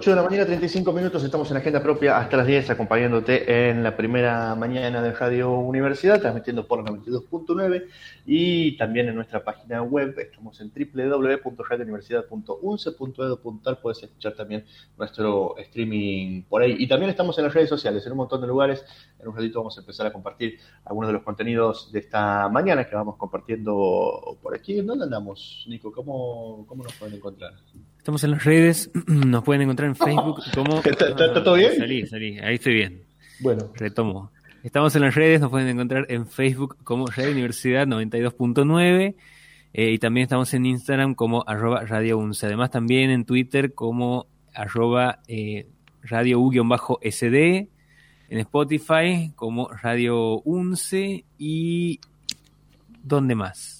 8 de la mañana, 35 minutos, estamos en agenda propia hasta las 10, acompañándote en la primera mañana de Radio Universidad, transmitiendo por la 92.9 y también en nuestra página web, estamos en www.radiouniversidad.unce.edu.ar, puedes escuchar también nuestro streaming por ahí. Y también estamos en las redes sociales, en un montón de lugares. En un ratito vamos a empezar a compartir algunos de los contenidos de esta mañana que vamos compartiendo por aquí. ¿Dónde andamos, Nico? ¿Cómo, cómo nos pueden encontrar? Estamos en las redes, nos pueden encontrar en Facebook como... ¿Está, todo bien? Salí, salí, ahí estoy bien. Bueno. Retomo. Estamos en las redes, nos pueden encontrar en Facebook como Radio Universidad 92.9 eh, y también estamos en Instagram como arroba Radio Unce. Además también en Twitter como arroba eh, Radio U-SD, en Spotify como Radio Unce y ¿dónde más?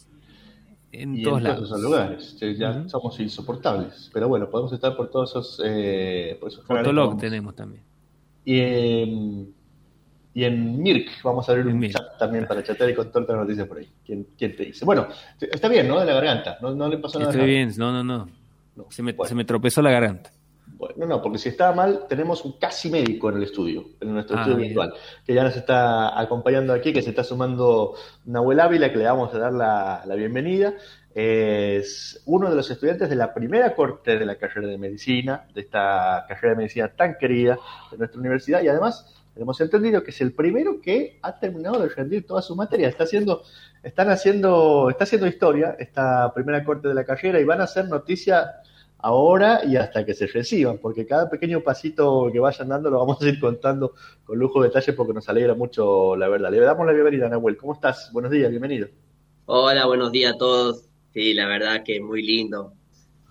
En todos lados. esos lugares. Ya somos insoportables. Pero bueno, podemos estar por todos esos. Eh, por esos tenemos también. Y en, y en Mirk vamos a abrir un chat también para chatear y contar las noticias por ahí. ¿Quién, ¿Quién, te dice? Bueno, está bien, ¿no? De la garganta. No, no le pasó nada. Estoy bien, no, no, no. se, me, se me tropezó la garganta. Bueno, no, porque si estaba mal, tenemos un casi médico en el estudio, en nuestro ah, estudio virtual, que ya nos está acompañando aquí, que se está sumando Nahuel Ávila, que le vamos a dar la, bienvenida. Es uno de los estudiantes de la primera corte de la carrera de medicina, de esta carrera de medicina tan querida de nuestra universidad, y además hemos entendido que es el primero que ha terminado de rendir toda su materia. Está haciendo, están haciendo, está haciendo historia esta primera corte de la carrera y van a hacer noticia ahora y hasta que se reciban, porque cada pequeño pasito que vayan dando lo vamos a ir contando con lujo de detalle porque nos alegra mucho la verdad. Le damos la bienvenida, Nahuel. ¿Cómo estás? Buenos días, bienvenido. Hola, buenos días a todos. Sí, la verdad que muy lindo,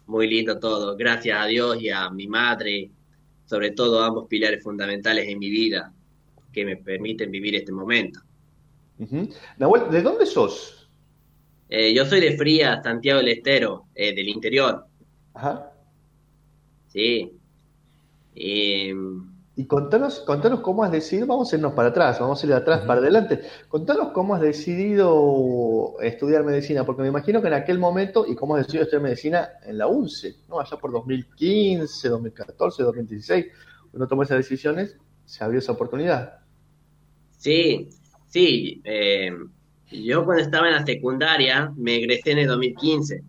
muy lindo todo. Gracias a Dios y a mi madre, sobre todo ambos pilares fundamentales en mi vida que me permiten vivir este momento. Nahuel, ¿de dónde sos? Eh, yo soy de Fría, Santiago del Estero, eh, del interior. Ajá. Sí. y contanos, contanos cómo has decidido, vamos a irnos para atrás, vamos a ir de atrás para adelante. Contanos cómo has decidido estudiar medicina, porque me imagino que en aquel momento, y cómo has decidido estudiar medicina en la UNCE, ¿no? Allá por 2015, 2014, 2016, uno tomó esas decisiones, se abrió esa oportunidad. Sí, sí. Eh, yo cuando estaba en la secundaria me egresé en el 2015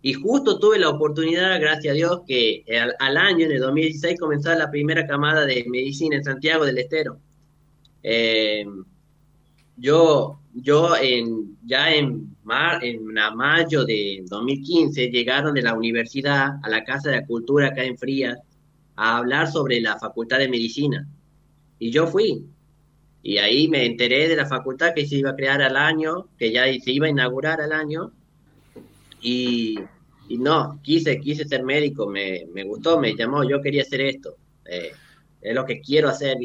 y justo tuve la oportunidad, gracias a Dios, que al, año, en el 2016, comenzaba la primera camada de medicina en Santiago del Estero. Eh, yo, yo en, ya en, mar, en mayo de 2015 llegaron de la universidad a la Casa de la Cultura acá en Frías a hablar sobre la Facultad de Medicina. Y yo fui. Y ahí me enteré de la facultad que se iba a crear al año, que ya se iba a inaugurar al año y, no, quise, quise ser médico, me, gustó, me llamó, yo quería hacer esto, eh, es lo que quiero hacer.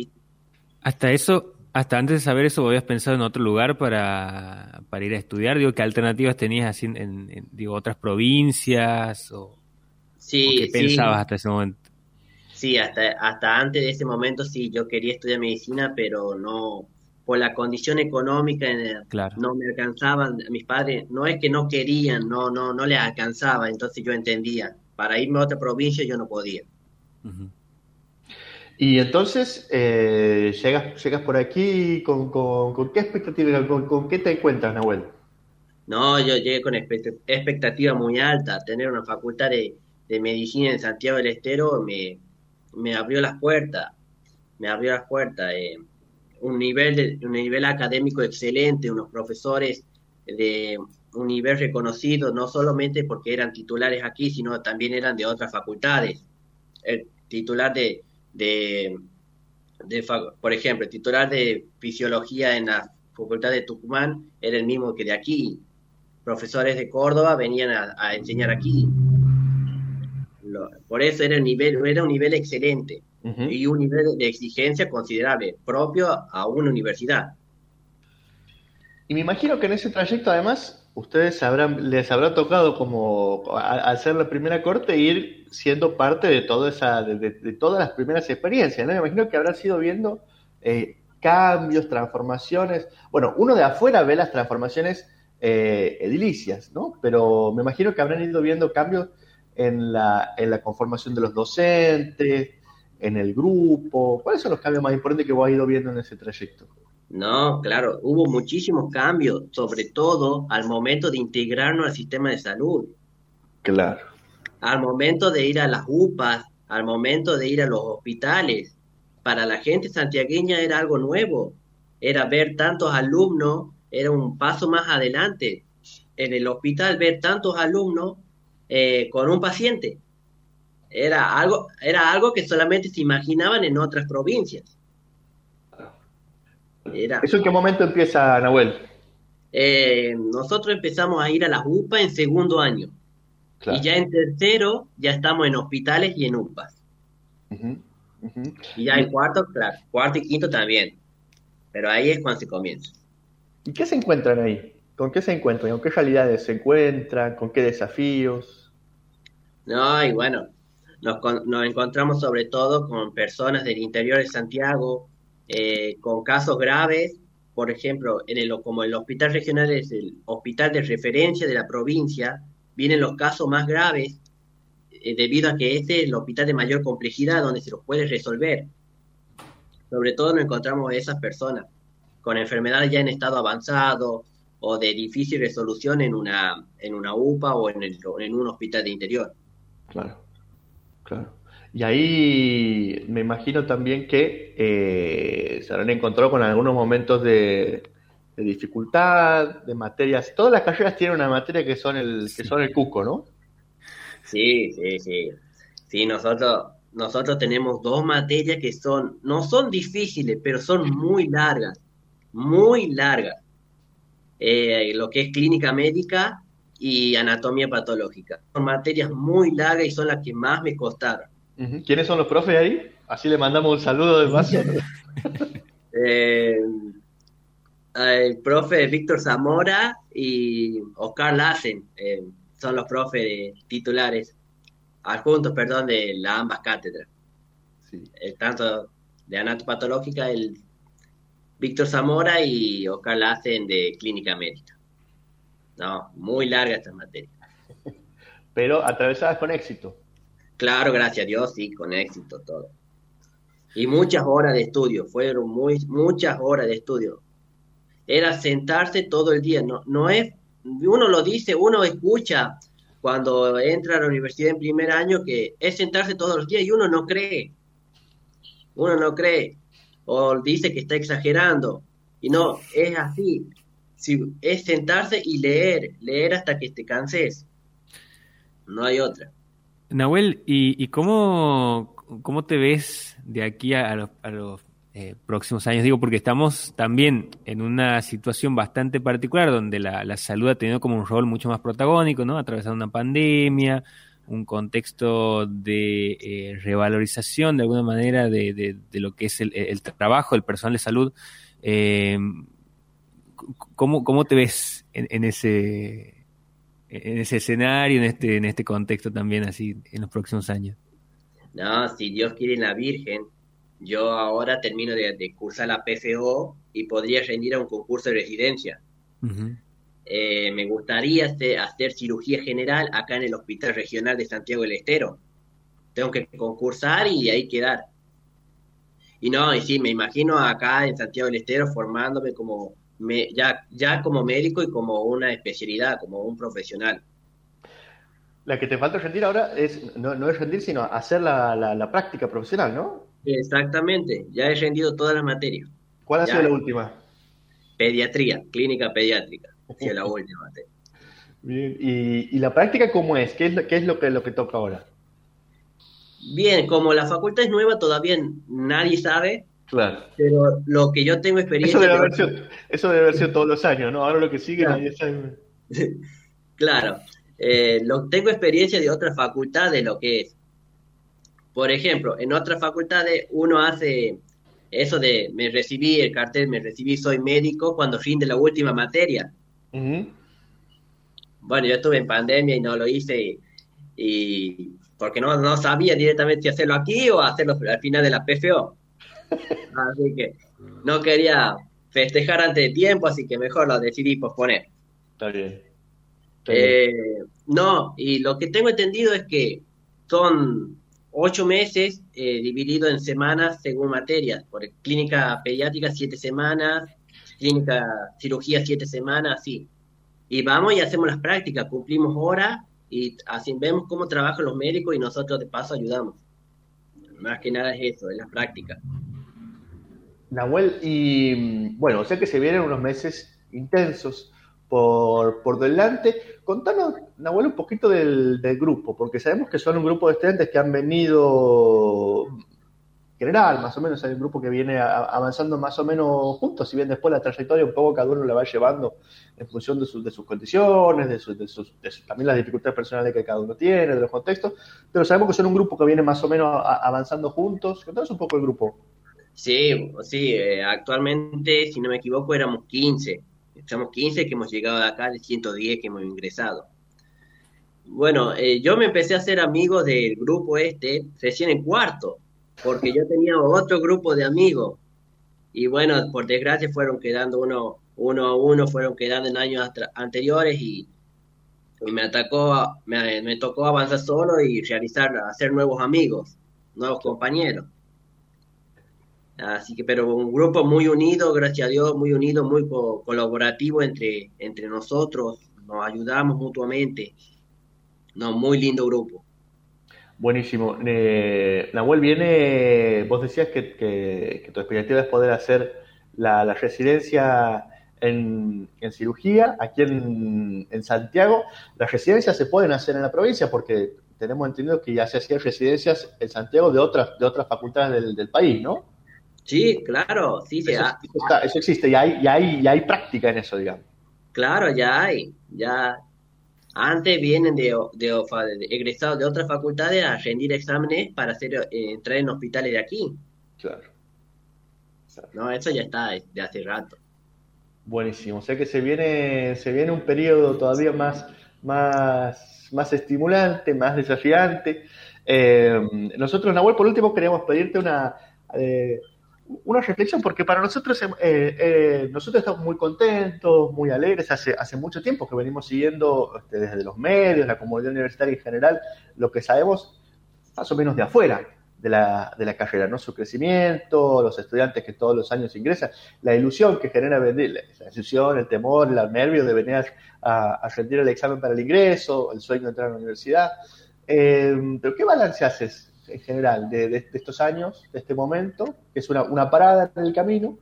Hasta eso, hasta antes de saber eso, ¿habías pensado en otro lugar para, para ir a estudiar? Digo, ¿qué alternativas tenías así en, digo, otras provincias? O, sí, ¿Qué pensabas hasta ese momento? Sí, hasta, hasta antes de ese momento sí, yo quería estudiar medicina, pero no, por la condición económica no me alcanzaban mis padres no es que no querían no no no les alcanzaba entonces yo entendía para irme a otra provincia yo no podía. Y entonces eh, llegas llegas por aquí con, con, qué expectativa con, qué te encuentras Nahuel no yo llegué con expectativa muy alta tener una facultad de, medicina en Santiago del Estero me, me abrió las puertas me abrió las puertas eh, un nivel, de, un nivel académico excelente, unos profesores de un nivel reconocido, no solamente porque eran titulares aquí, sino también eran de otras facultades. El titular de, de, por ejemplo, el titular de fisiología en la Facultad de Tucumán era el mismo que de aquí. Profesores de Córdoba venían a, enseñar aquí. Por eso era, el nivel, era un nivel excelente y un nivel de exigencia considerable, propio a una universidad. Y me imagino que en ese trayecto, además, ustedes habrán, les habrá tocado como hacer la primera corte ir siendo parte de toda esa, de, todas las primeras experiencias, ¿no? Me imagino que habrán sido viendo eh, cambios, transformaciones. Bueno, uno de afuera ve las transformaciones eh, edilicias, ¿no? Pero me imagino que habrán ido viendo cambios en la, en la conformación de los docentes, en el grupo? ¿Cuáles son los cambios más importantes que vos has ido viendo en ese trayecto? No, claro, hubo muchísimos cambios, sobre todo al momento de integrarnos al sistema de salud. Claro. Al momento de ir a las UPAs, al momento de ir a los hospitales. Para la gente santiagueña era algo nuevo. Era ver tantos alumnos, era un paso más adelante. En el hospital ver tantos alumnos eh, con un paciente. Era algo, era algo que solamente se imaginaban en otras provincias. ¿Eso en qué momento empieza, Nahuel? Eh, nosotros empezamos a ir a las UPA en segundo año. Y ya en tercero ya estamos en hospitales y en UPAs. Y ya en cuarto, claro, cuarto y quinto también. Pero ahí es cuando se comienza. ¿Y qué se encuentran ahí? ¿Con qué se encuentran? ¿Con qué realidades se encuentran? ¿Con qué desafíos? No, y bueno, nos, nos encontramos sobre todo con personas del interior de Santiago, eh, con casos graves, por ejemplo, en el, como el hospital regional es el hospital de referencia de la provincia, vienen los casos más graves eh, debido a que este es el hospital de mayor complejidad donde se los puede resolver. Sobre todo nos encontramos esas personas con enfermedades ya en estado avanzado o de difícil resolución en una, en una UPA o en, en un hospital de interior. Claro, claro. Y ahí me imagino también que eh, se habrán encontrado con algunos momentos de, dificultad, de materias. Todas las carreras tienen una materia que son el, que son el cuco, ¿no? Sí, sí, sí. Sí, nosotros, nosotros tenemos dos materias que son, no son difíciles, pero son muy largas, muy largas. Eh, lo que es clínica médica y anatomía patológica. Son materias muy largas y son las que más me costaron. ¿Quiénes son los profes ahí? Así le mandamos un saludo de paso. Eh, el profe Víctor Zamora y Oscar Lassen eh, son los profes titulares, adjuntos, perdón, de las ambas cátedras. El tanto de anatopatológica, el Víctor Zamora y Oscar Lassen de clínica médica. No, muy larga esta materia. Pero atravesadas con éxito. Claro, gracias a Dios, sí, con éxito todo. Y muchas horas de estudio, fueron muy, muchas horas de estudio. Era sentarse todo el día, no, no es, uno lo dice, uno escucha cuando entra a la universidad en primer año que es sentarse todos los días y uno no cree. Uno no cree. O dice que está exagerando. Y no, es así. Si, es sentarse y leer, leer hasta que te canses. No hay otra. Nahuel, ¿y, cómo, cómo, te ves de aquí a, los, eh, próximos años? Digo, porque estamos también en una situación bastante particular donde la, salud ha tenido como un rol mucho más protagónico, ¿no? Atravesando una pandemia, un contexto de eh, revalorización de alguna manera de, lo que es el, trabajo del personal de salud. Eh, ¿cómo, ¿Cómo te ves en ese en ese escenario, en este, en este contexto también así en los próximos años? No, si Dios quiere la Virgen, yo ahora termino de, cursar la PFO y podría rendir a un concurso de residencia. Eh, me gustaría hacer, cirugía general acá en el Hospital Regional de Santiago del Estero. Tengo que concursar y ahí quedar. Y no, y sí, me imagino acá en Santiago del Estero formándome como ya, ya como médico y como una especialidad, como un profesional. La que te falta rendir ahora es no, es rendir, sino hacer la, la, práctica profesional, ¿no? Exactamente, ya he rendido todas las materias. ¿Cuál ha sido la última? Pediatría, clínica pediátrica, ha la última. Bien, ¿Y, ¿Y, la práctica cómo es? ¿Qué es, lo, qué es lo, que, lo que toca ahora? Bien, como la facultad es nueva, todavía nadie sabe, Claro. Pero lo que yo tengo experiencia. Eso debe haber sido, todos los años, ¿no? Ahora lo que sigue claro. nadie claro. Eh, lo, tengo experiencia de otras facultades, lo que es. Por ejemplo, en otras facultades uno hace eso de me recibí el cartel, me recibí, soy médico cuando rinde la última materia. Bueno, yo estuve en pandemia y no lo hice y, porque no, no sabía directamente si hacerlo aquí o hacerlo al final de la PFO. Así que no quería festejar antes de tiempo, así que mejor lo decidí posponer. Está bien. Eh, no, y lo que tengo entendido es que son ocho meses eh, dividido en semanas según materias. Por clínica pediátrica, siete semanas, clínica cirugía, siete semanas, así. Y vamos y hacemos las prácticas, cumplimos horas y así vemos cómo trabajan los médicos y nosotros de paso ayudamos. Más que nada es eso, es la práctica. Nahuel, y bueno, sé que se vienen unos meses intensos por, por delante. Contanos, Nahuel, un poquito del, grupo, porque sabemos que son un grupo de estudiantes que han venido general, más o menos, hay un grupo que viene avanzando más o menos juntos, si bien después la trayectoria un poco cada uno la va llevando en función de, sus, de sus condiciones, de, sus, de, sus, también las dificultades personales que cada uno tiene, de los contextos, pero sabemos que son un grupo que viene más o menos avanzando juntos. Contanos un poco el grupo. Sí, sí, eh, actualmente, si no me equivoco, éramos 15 Estamos 15 que hemos llegado de acá, de 110 que hemos ingresado. Bueno, eh, yo me empecé a hacer amigo del grupo este recién en cuarto, porque yo tenía otro grupo de amigos. Y bueno, por desgracia fueron quedando uno, uno a uno, fueron quedando en años anteriores y, me atacó, me, me tocó avanzar solo y realizar, hacer nuevos amigos, nuevos compañeros. Así que, pero un grupo muy unido, gracias a Dios, muy unido, muy colaborativo entre, entre nosotros, nos ayudamos mutuamente. No, muy lindo grupo. Buenísimo. Eh, Nahuel, viene, vos decías que, que, tu expectativa es poder hacer la, residencia en, en, cirugía aquí en, en, Santiago. Las residencias se pueden hacer en la provincia porque tenemos entendido que ya se hacían residencias en Santiago de otras, de otras facultades del, del país, ¿no? Sí, claro, sí eso, eso existe, y hay, y hay, hay práctica en eso, digamos. Claro, ya hay, ya antes vienen de, de, egresados de otras facultades a rendir exámenes para hacer eh, entrar en hospitales de aquí. Claro. No, eso ya está de hace rato. Buenísimo, o sea que se viene, se viene un periodo todavía más, más, más estimulante, más desafiante. Eh, nosotros, Nahuel, por último, queríamos pedirte una, eh, una reflexión, porque para nosotros, eh, eh, nosotros estamos muy contentos, muy alegres, hace, hace mucho tiempo que venimos siguiendo este, desde los medios, la comunidad universitaria en general, lo que sabemos más o menos de afuera de la, de la carrera, ¿no? Su crecimiento, los estudiantes que todos los años ingresan, la ilusión que genera venir, la ilusión, el temor, el nervio de venir a, a rendir el examen para el ingreso, el sueño de entrar a la universidad. Eh, pero ¿qué balance haces en general de, estos años, de este momento, que es una, una parada en el camino,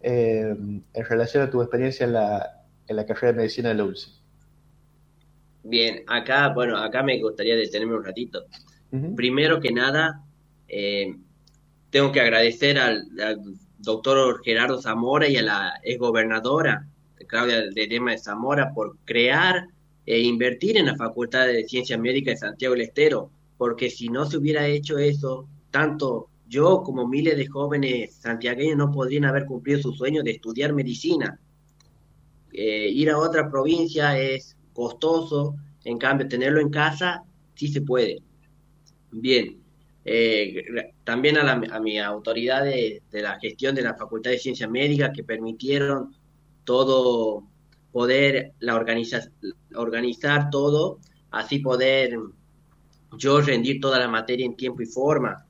eh, en relación a tu experiencia en la, en la carrera de medicina de la ULCI. Bien, acá, bueno, acá me gustaría detenerme un ratito. Primero que nada, eh, tengo que agradecer al, doctor Gerardo Zamora y a la exgobernadora Claudia de Lema de Zamora por crear e invertir en la Facultad de Ciencias Médicas de Santiago del Estero porque si no se hubiera hecho eso, tanto yo como miles de jóvenes santiagueños no podrían haber cumplido su sueño de estudiar medicina. Eh, ir a otra provincia es costoso, en cambio tenerlo en casa sí se puede. Bien, eh, también a, la, a mi autoridad de, la gestión de la Facultad de Ciencias Médicas que permitieron todo, poder la organiza, organizar todo, así poder yo rendir toda la materia en tiempo y forma,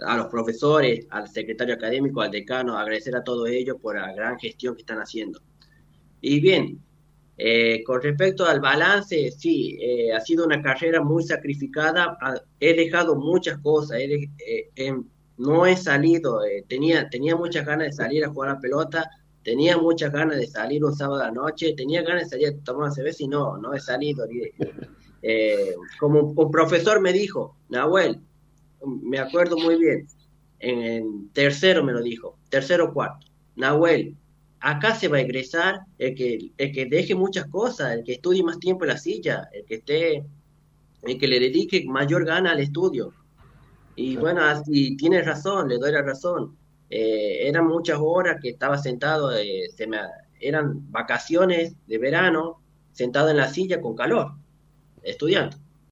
a los profesores, al secretario académico, al decano, agradecer a todos ellos por la gran gestión que están haciendo. Y bien, eh, con respecto al balance, sí, eh, ha sido una carrera muy sacrificada, he dejado muchas cosas, eh, no he salido, tenía, tenía muchas ganas de salir a jugar a pelota, tenía muchas ganas de salir un sábado a noche, tenía ganas de salir a tomar cerveza y no, no he salido. Eh, como un profesor me dijo, Nahuel, me acuerdo muy bien, en, tercero me lo dijo, tercero cuarto, Nahuel, acá se va a egresar el que, el que deje muchas cosas, el que estudie más tiempo en la silla, el que esté, el que le dedique mayor gana al estudio. Y bueno, así tiene razón, le doy la razón. Eh, eran muchas horas que estaba sentado, eh, se me, eran vacaciones de verano, sentado en la silla con calor estudiando.